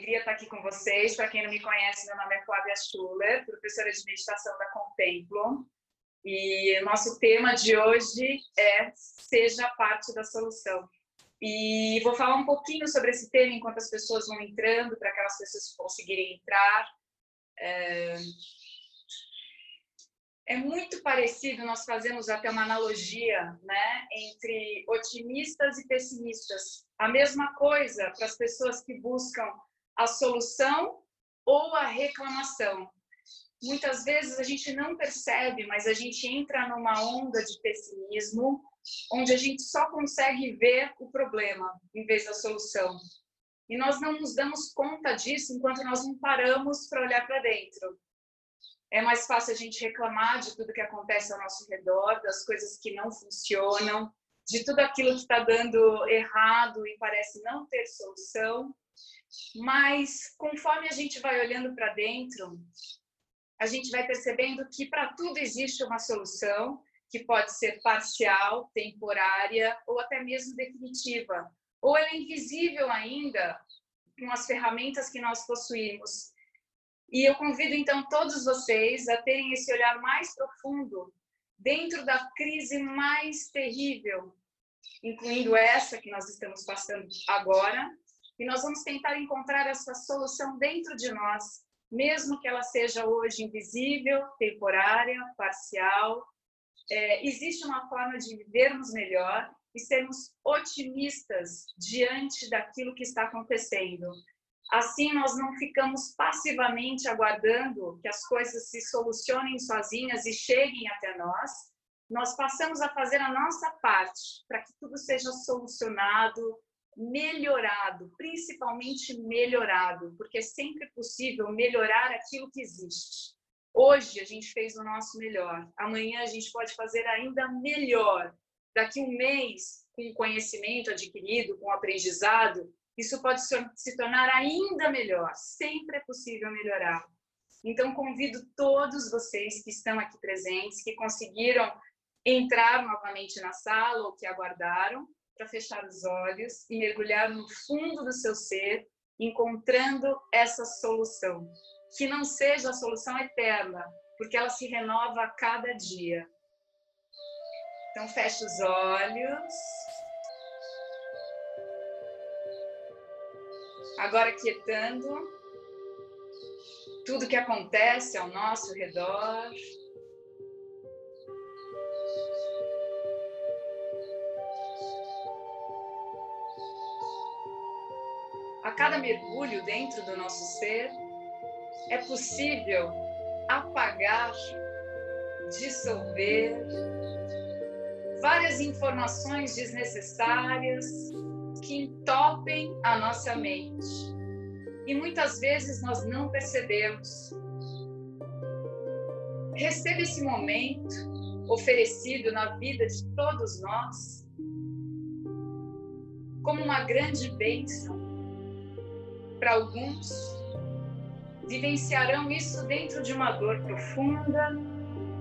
alegria estar aqui com vocês. Para quem não me conhece, meu nome é Flávia Schuller, professora de meditação da Contemplo. E nosso tema de hoje é Seja parte da solução. E vou falar um pouquinho sobre esse tema enquanto as pessoas vão entrando, para aquelas pessoas conseguirem entrar. É... é muito parecido, nós fazemos até uma analogia né, entre otimistas e pessimistas. A mesma coisa para as pessoas que buscam a solução ou a reclamação. Muitas vezes a gente não percebe, mas a gente entra numa onda de pessimismo, onde a gente só consegue ver o problema em vez da solução. E nós não nos damos conta disso enquanto nós não paramos para olhar para dentro. É mais fácil a gente reclamar de tudo que acontece ao nosso redor, das coisas que não funcionam, de tudo aquilo que está dando errado e parece não ter solução. Mas conforme a gente vai olhando para dentro, a gente vai percebendo que para tudo existe uma solução, que pode ser parcial, temporária ou até mesmo definitiva. Ou ela é invisível ainda com as ferramentas que nós possuímos. E eu convido então todos vocês a terem esse olhar mais profundo dentro da crise mais terrível, incluindo essa que nós estamos passando agora, e nós vamos tentar encontrar essa solução dentro de nós, mesmo que ela seja hoje invisível, temporária, parcial. É, existe uma forma de vivermos melhor e sermos otimistas diante daquilo que está acontecendo. Assim, nós não ficamos passivamente aguardando que as coisas se solucionem sozinhas e cheguem até nós. Nós passamos a fazer a nossa parte para que tudo seja solucionado, melhorado, principalmente melhorado, porque é sempre possível melhorar aquilo que existe. Hoje a gente fez o nosso melhor, amanhã a gente pode fazer ainda melhor. Daqui um mês, com conhecimento adquirido, com aprendizado, isso pode se tornar ainda melhor. Sempre é possível melhorar. Então, convido todos vocês que estão aqui presentes, que conseguiram entrar novamente na sala ou que aguardaram, para fechar os olhos e mergulhar no fundo do seu ser, encontrando essa solução. Que não seja a solução eterna, porque ela se renova a cada dia. Então, feche os olhos. Agora, quietando tudo que acontece ao nosso redor. Cada mergulho dentro do nosso ser, é possível apagar, dissolver várias informações desnecessárias que entopem a nossa mente. E muitas vezes nós não percebemos. Receba esse momento oferecido na vida de todos nós como uma grande bênção para alguns, vivenciarão isso dentro de uma dor profunda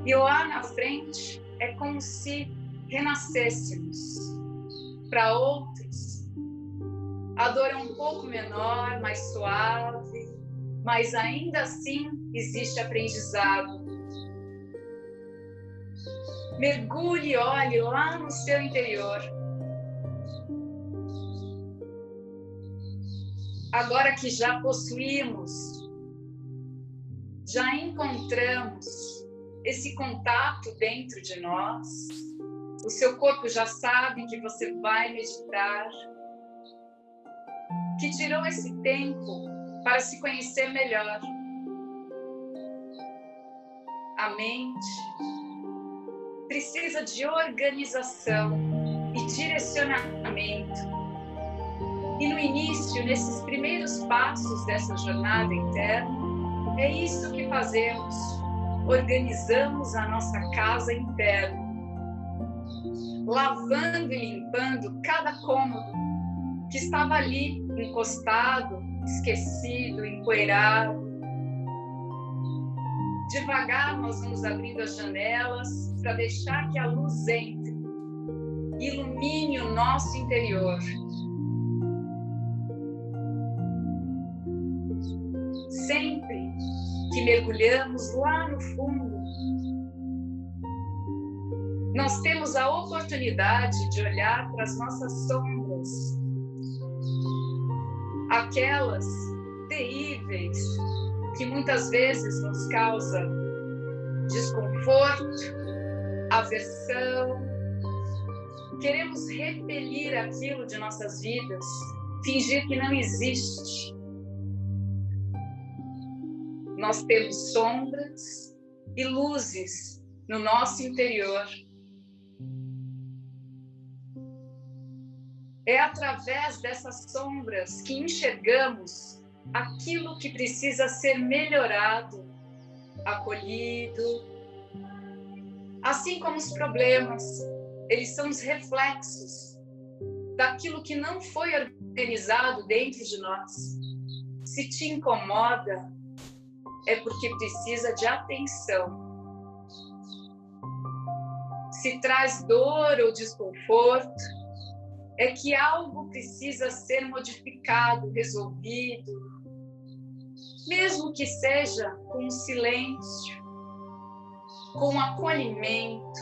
e lá na frente é como se renascêssemos. Para outros, a dor é um pouco menor, mais suave, mas ainda assim existe aprendizado. Mergulhe olhe lá no seu interior agora que já possuímos, já encontramos esse contato dentro de nós, o seu corpo já sabe que você vai meditar, que tirou esse tempo para se conhecer melhor. A mente precisa de organização e direcionamento e no início, nesses primeiros passos dessa jornada interna, é isso que fazemos. Organizamos a nossa casa interna, lavando e limpando cada cômodo que estava ali encostado, esquecido, empoeirado. Devagar nós vamos abrindo as janelas para deixar que a luz entre, ilumine o nosso interior que mergulhamos lá no fundo, nós temos a oportunidade de olhar para as nossas sombras, aquelas terríveis que muitas vezes nos causa desconforto, aversão. Queremos repelir aquilo de nossas vidas, fingir que não existe. Nós temos sombras e luzes no nosso interior. É através dessas sombras que enxergamos aquilo que precisa ser melhorado, acolhido. Assim como os problemas, eles são os reflexos daquilo que não foi organizado dentro de nós. Se te incomoda, é porque precisa de atenção. Se traz dor ou desconforto, é que algo precisa ser modificado, resolvido, mesmo que seja com silêncio, com acolhimento,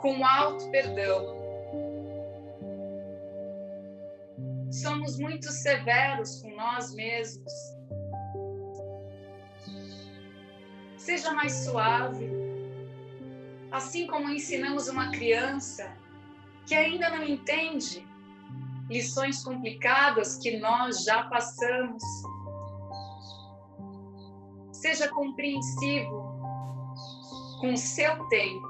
com alto perdão. Somos muito severos com nós mesmos. Seja mais suave, assim como ensinamos uma criança que ainda não entende lições complicadas que nós já passamos. Seja compreensivo com o seu tempo,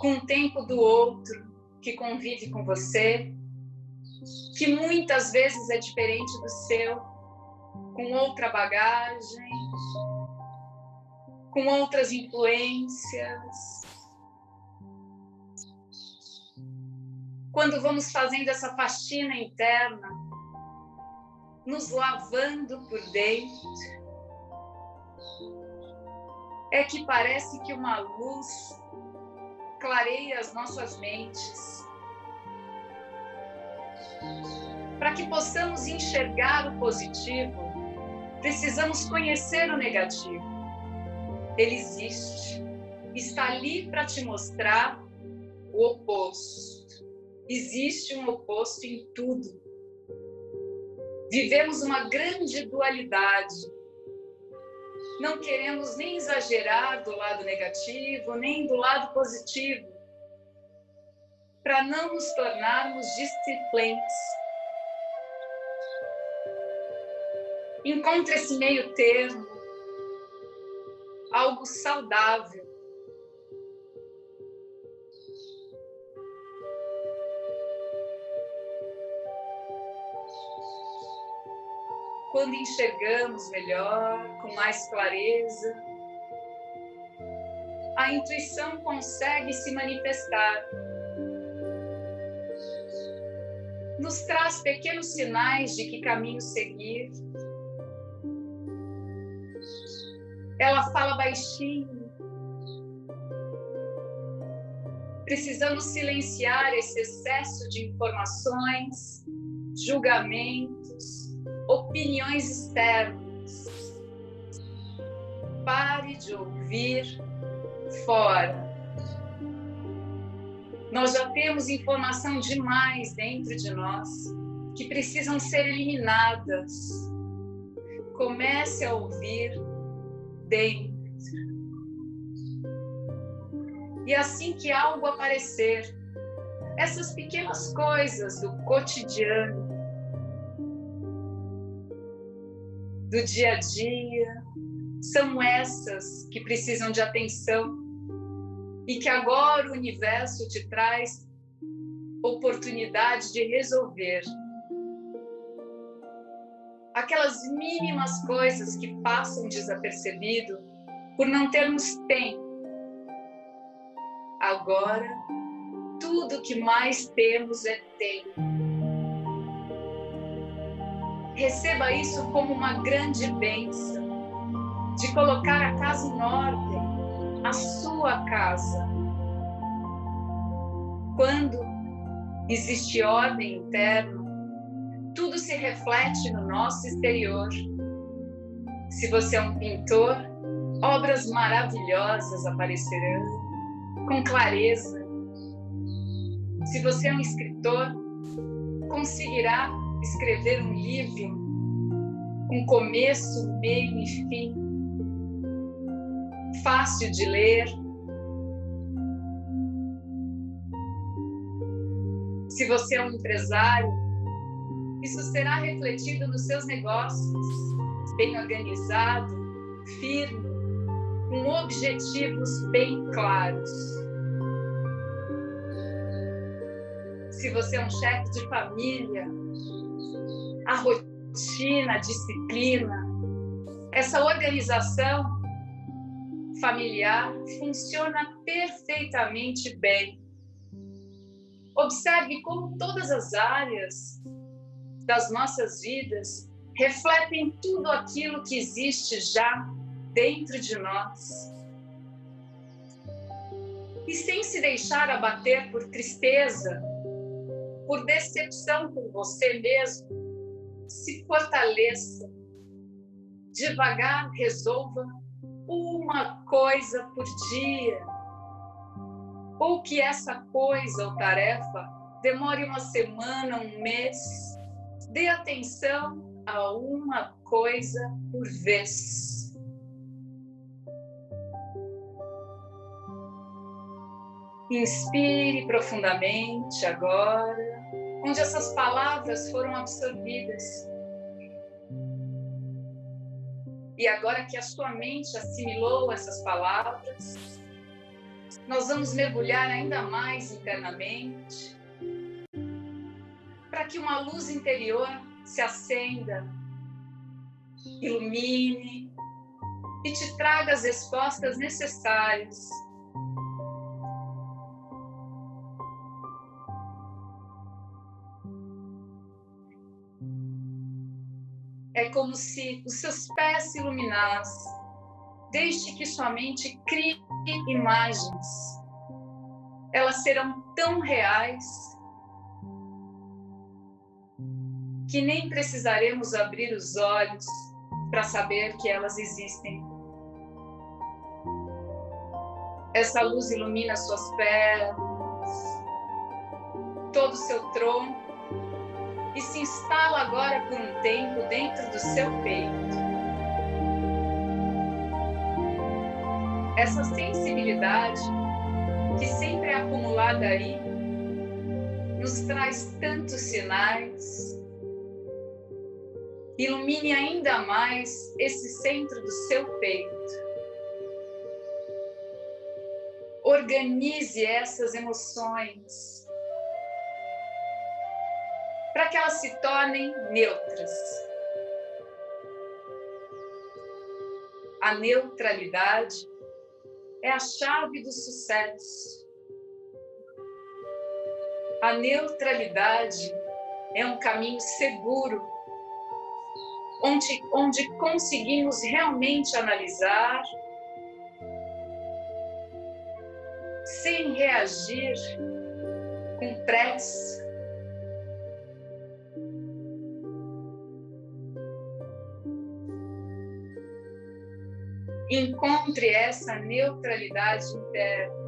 com o tempo do outro que convive com você, que muitas vezes é diferente do seu, com outra bagagem, com outras influências. Quando vamos fazendo essa faxina interna, nos lavando por dentro, é que parece que uma luz clareia as nossas mentes. Para que possamos enxergar o positivo, precisamos conhecer o negativo. Ele existe, está ali para te mostrar o oposto. Existe um oposto em tudo. Vivemos uma grande dualidade não queremos nem exagerar do lado negativo, nem do lado positivo, para não nos tornarmos disciplentes. Encontre esse meio termo, algo saudável. quando enxergamos melhor, com mais clareza, a intuição consegue se manifestar. Nos traz pequenos sinais de que caminho seguir. Ela fala baixinho. Precisamos silenciar esse excesso de informações, julgamentos, opiniões externas. Pare de ouvir fora. Nós já temos informação demais dentro de nós que precisam ser eliminadas. Comece a ouvir E assim que algo aparecer, essas pequenas coisas do cotidiano, do dia a dia, são essas que precisam de atenção e que agora o universo te traz oportunidade de resolver. Aquelas mínimas coisas que passam desapercebido por não termos tempo. Agora, tudo que mais temos é tempo receba isso como uma grande bênção, de colocar a casa em ordem, a sua casa. Quando existe ordem interna, tudo se reflete no nosso exterior. Se você é um pintor, obras maravilhosas aparecerão com clareza. Se você é um escritor, conseguirá escrever um livro com começo, meio e fim, fácil de ler. Se você é um empresário, isso será refletido nos seus negócios, bem organizado, firme, com objetivos bem claros. Se você é um chefe de família, a rotina, a disciplina, essa organização familiar funciona perfeitamente bem. Observe como todas as áreas das nossas vidas refletem tudo aquilo que existe já dentro de nós. E sem se deixar abater por tristeza, por decepção com você mesmo, se fortaleça. Devagar resolva uma coisa por dia. Ou que essa coisa ou tarefa demore uma semana, um mês. Dê atenção a uma coisa por vez. Inspire profundamente agora, onde essas palavras foram absorvidas. E agora que a sua mente assimilou essas palavras, nós vamos mergulhar ainda mais internamente, que uma luz interior se acenda, ilumine e te traga as respostas necessárias É como se os seus pés se iluminassem. Deixe que sua mente crie imagens. Elas serão tão reais que nem precisaremos abrir os olhos para saber que elas existem. Essa luz ilumina suas pernas, todo o seu tronco e se instala agora por um tempo dentro do seu peito. Essa sensibilidade que sempre é acumulada aí nos traz tantos sinais. Ilumine ainda mais esse centro do seu peito. Organize essas emoções para que elas se tornem neutras. A neutralidade é a chave do sucesso. A neutralidade é um caminho seguro, onde, onde conseguimos realmente analisar, sem reagir com pressa, encontre essa neutralidade interna.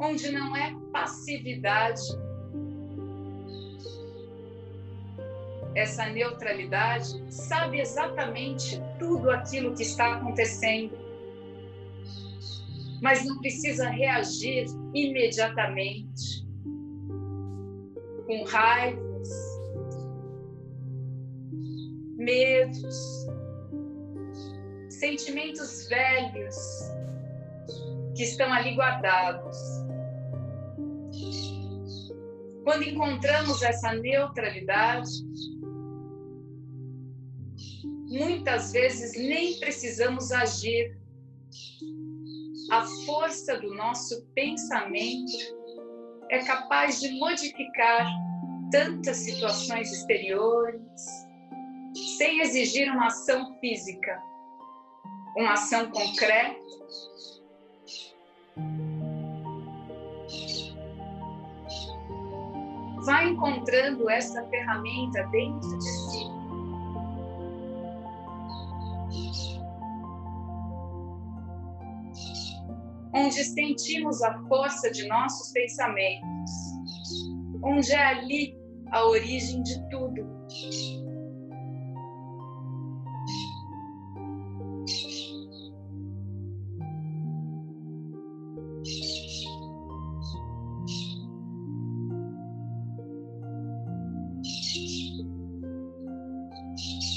Onde não é passividade. Essa neutralidade sabe exatamente tudo aquilo que está acontecendo, mas não precisa reagir imediatamente com raiva medos, sentimentos velhos que estão ali guardados. Quando encontramos essa neutralidade, muitas vezes nem precisamos agir. A força do nosso pensamento é capaz de modificar tantas situações exteriores, sem exigir uma ação física, uma ação concreta. vai encontrando essa ferramenta dentro de Onde sentimos a força de nossos pensamentos, onde é ali a origem de tudo.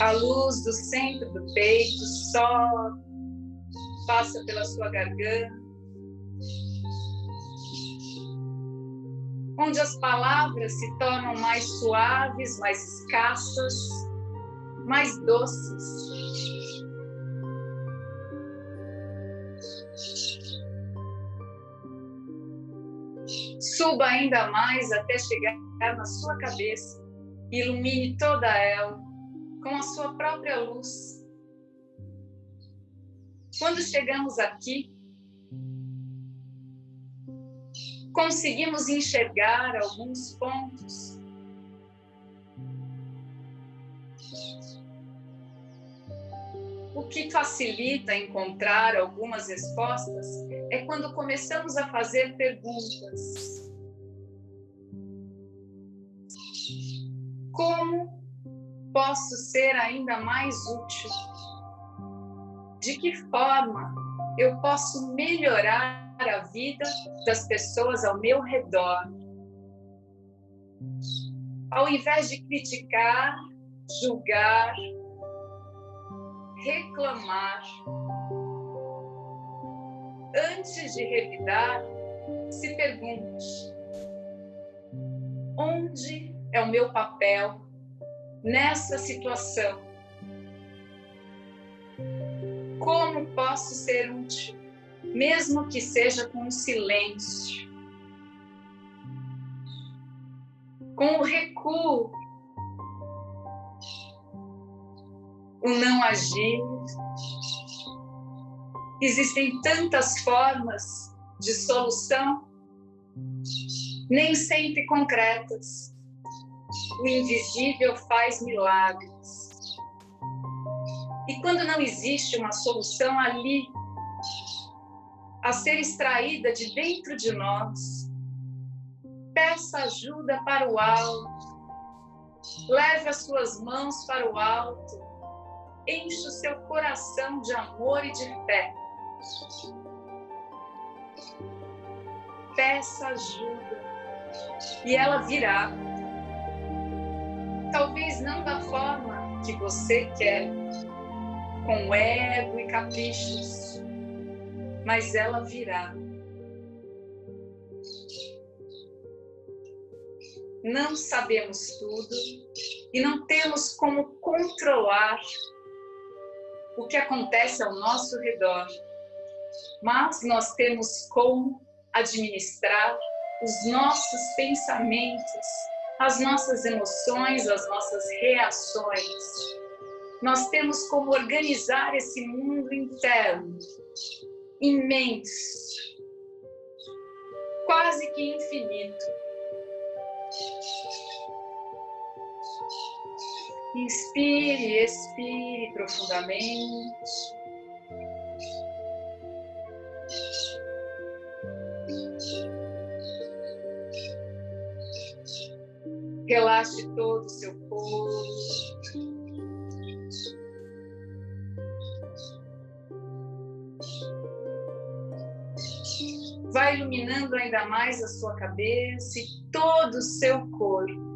A luz do centro do peito só passa pela sua garganta, onde as palavras se tornam mais suaves, mais escassas, mais doces. Suba ainda mais até chegar na sua cabeça, ilumine toda ela com a sua própria luz. Quando chegamos aqui, conseguimos enxergar alguns pontos. O que facilita encontrar algumas respostas é quando começamos a fazer perguntas. Como posso ser ainda mais útil? De que forma eu posso melhorar a vida das pessoas ao meu redor? Ao invés de criticar, julgar, reclamar, antes de revidar, se pergunte: onde é o meu papel nessa situação? Como posso ser útil, mesmo que seja com o silêncio, com o recuo, o não agir? Existem tantas formas de solução, nem sempre concretas o invisível faz milagres. E quando não existe uma solução ali, a ser extraída de dentro de nós, peça ajuda para o alto, leve as suas mãos para o alto, enche o seu coração de amor e de fé. Peça ajuda e ela virá. Talvez não da forma que você quer, com ego e caprichos, mas ela virá. Não sabemos tudo e não temos como controlar o que acontece ao nosso redor, mas nós temos como administrar os nossos pensamentos as nossas emoções, as nossas reações. Nós temos como organizar esse mundo interno, imenso, quase que infinito. Inspire, expire profundamente. Relaxe todo o seu corpo. Iluminando ainda mais a sua cabeça e todo o seu corpo.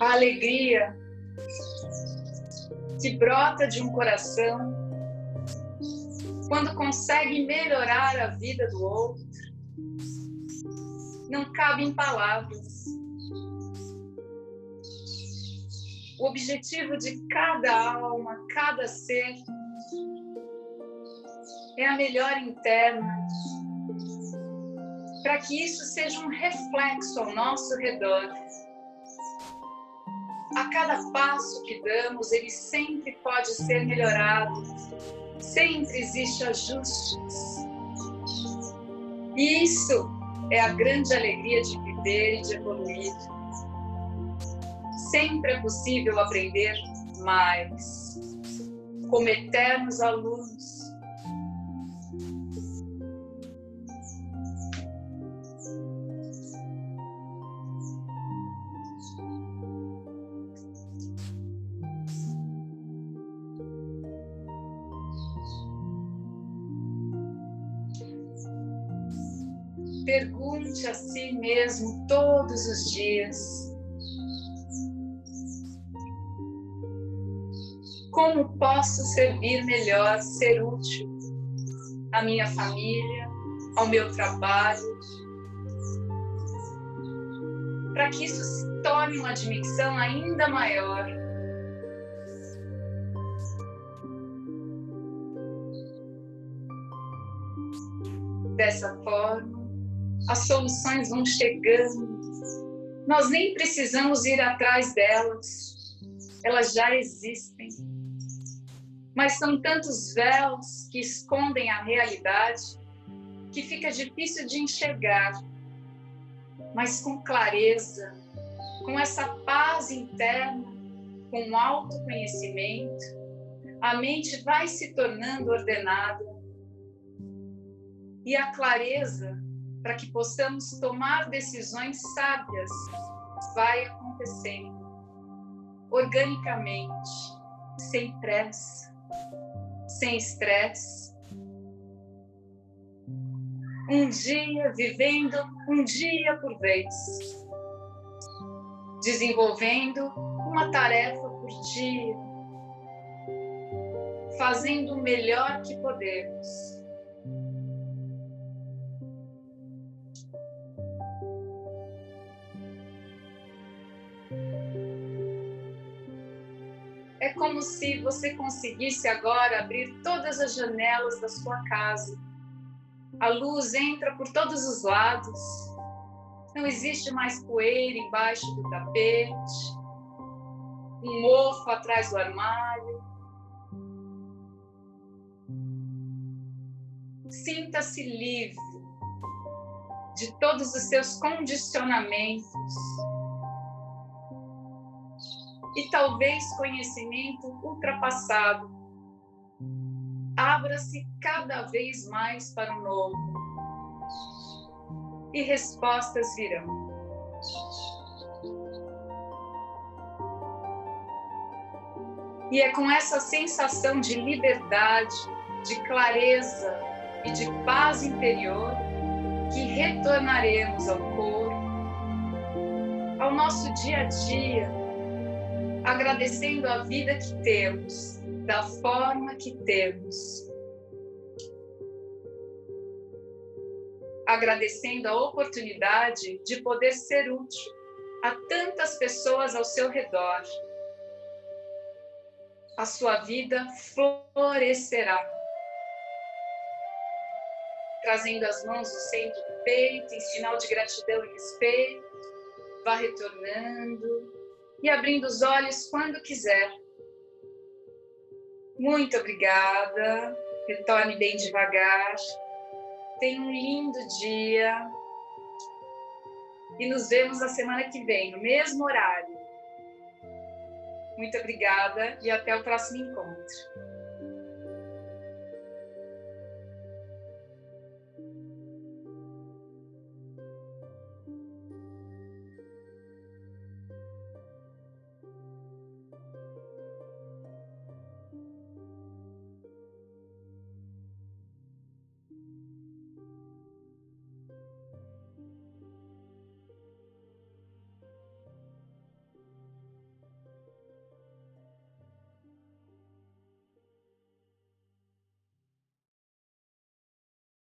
a alegria que brota de um coração quando consegue melhorar a vida do outro não cabe em palavras. O objetivo de cada alma, cada ser, é a melhor interna, para que isso seja um reflexo ao nosso redor. Cada passo que damos, ele sempre pode ser melhorado, sempre existe ajustes. E isso é a grande alegria de viver e de evoluir. Sempre é possível aprender mais, como eternos alunos todos os dias: Como posso servir melhor, ser útil à minha família, ao meu trabalho, para que isso se torne uma admissão ainda maior. Dessa forma, as soluções vão chegando. Nós nem precisamos ir atrás delas, elas já existem. Mas são tantos véus que escondem a realidade que fica difícil de enxergar. Mas com clareza, com essa paz interna, com autoconhecimento, a mente vai se tornando ordenada. E a clareza para que possamos tomar decisões sábias, vai acontecendo organicamente, sem pressa, sem estresse. Um dia vivendo um dia por vez, desenvolvendo uma tarefa por dia, fazendo o melhor que podemos como se você conseguisse agora abrir todas as janelas da sua casa. A luz entra por todos os lados. Não existe mais poeira embaixo do tapete, um mofo atrás do armário. Sinta-se livre de todos os seus condicionamentos e talvez conhecimento ultrapassado. Abra-se cada vez mais para o novo e respostas virão. E é com essa sensação de liberdade, de clareza e de paz interior que retornaremos ao corpo, ao nosso dia a dia, agradecendo a vida que temos, da forma que temos. Agradecendo a oportunidade de poder ser útil a tantas pessoas ao seu redor. A sua vida florescerá. Trazendo as mãos no centro do peito, em sinal de gratidão e respeito, vá retornando e abrindo os olhos quando quiser. Muito obrigada. Retorne bem devagar. Tenha um lindo dia. E nos vemos na semana que vem, no mesmo horário. Muito obrigada e até o próximo encontro.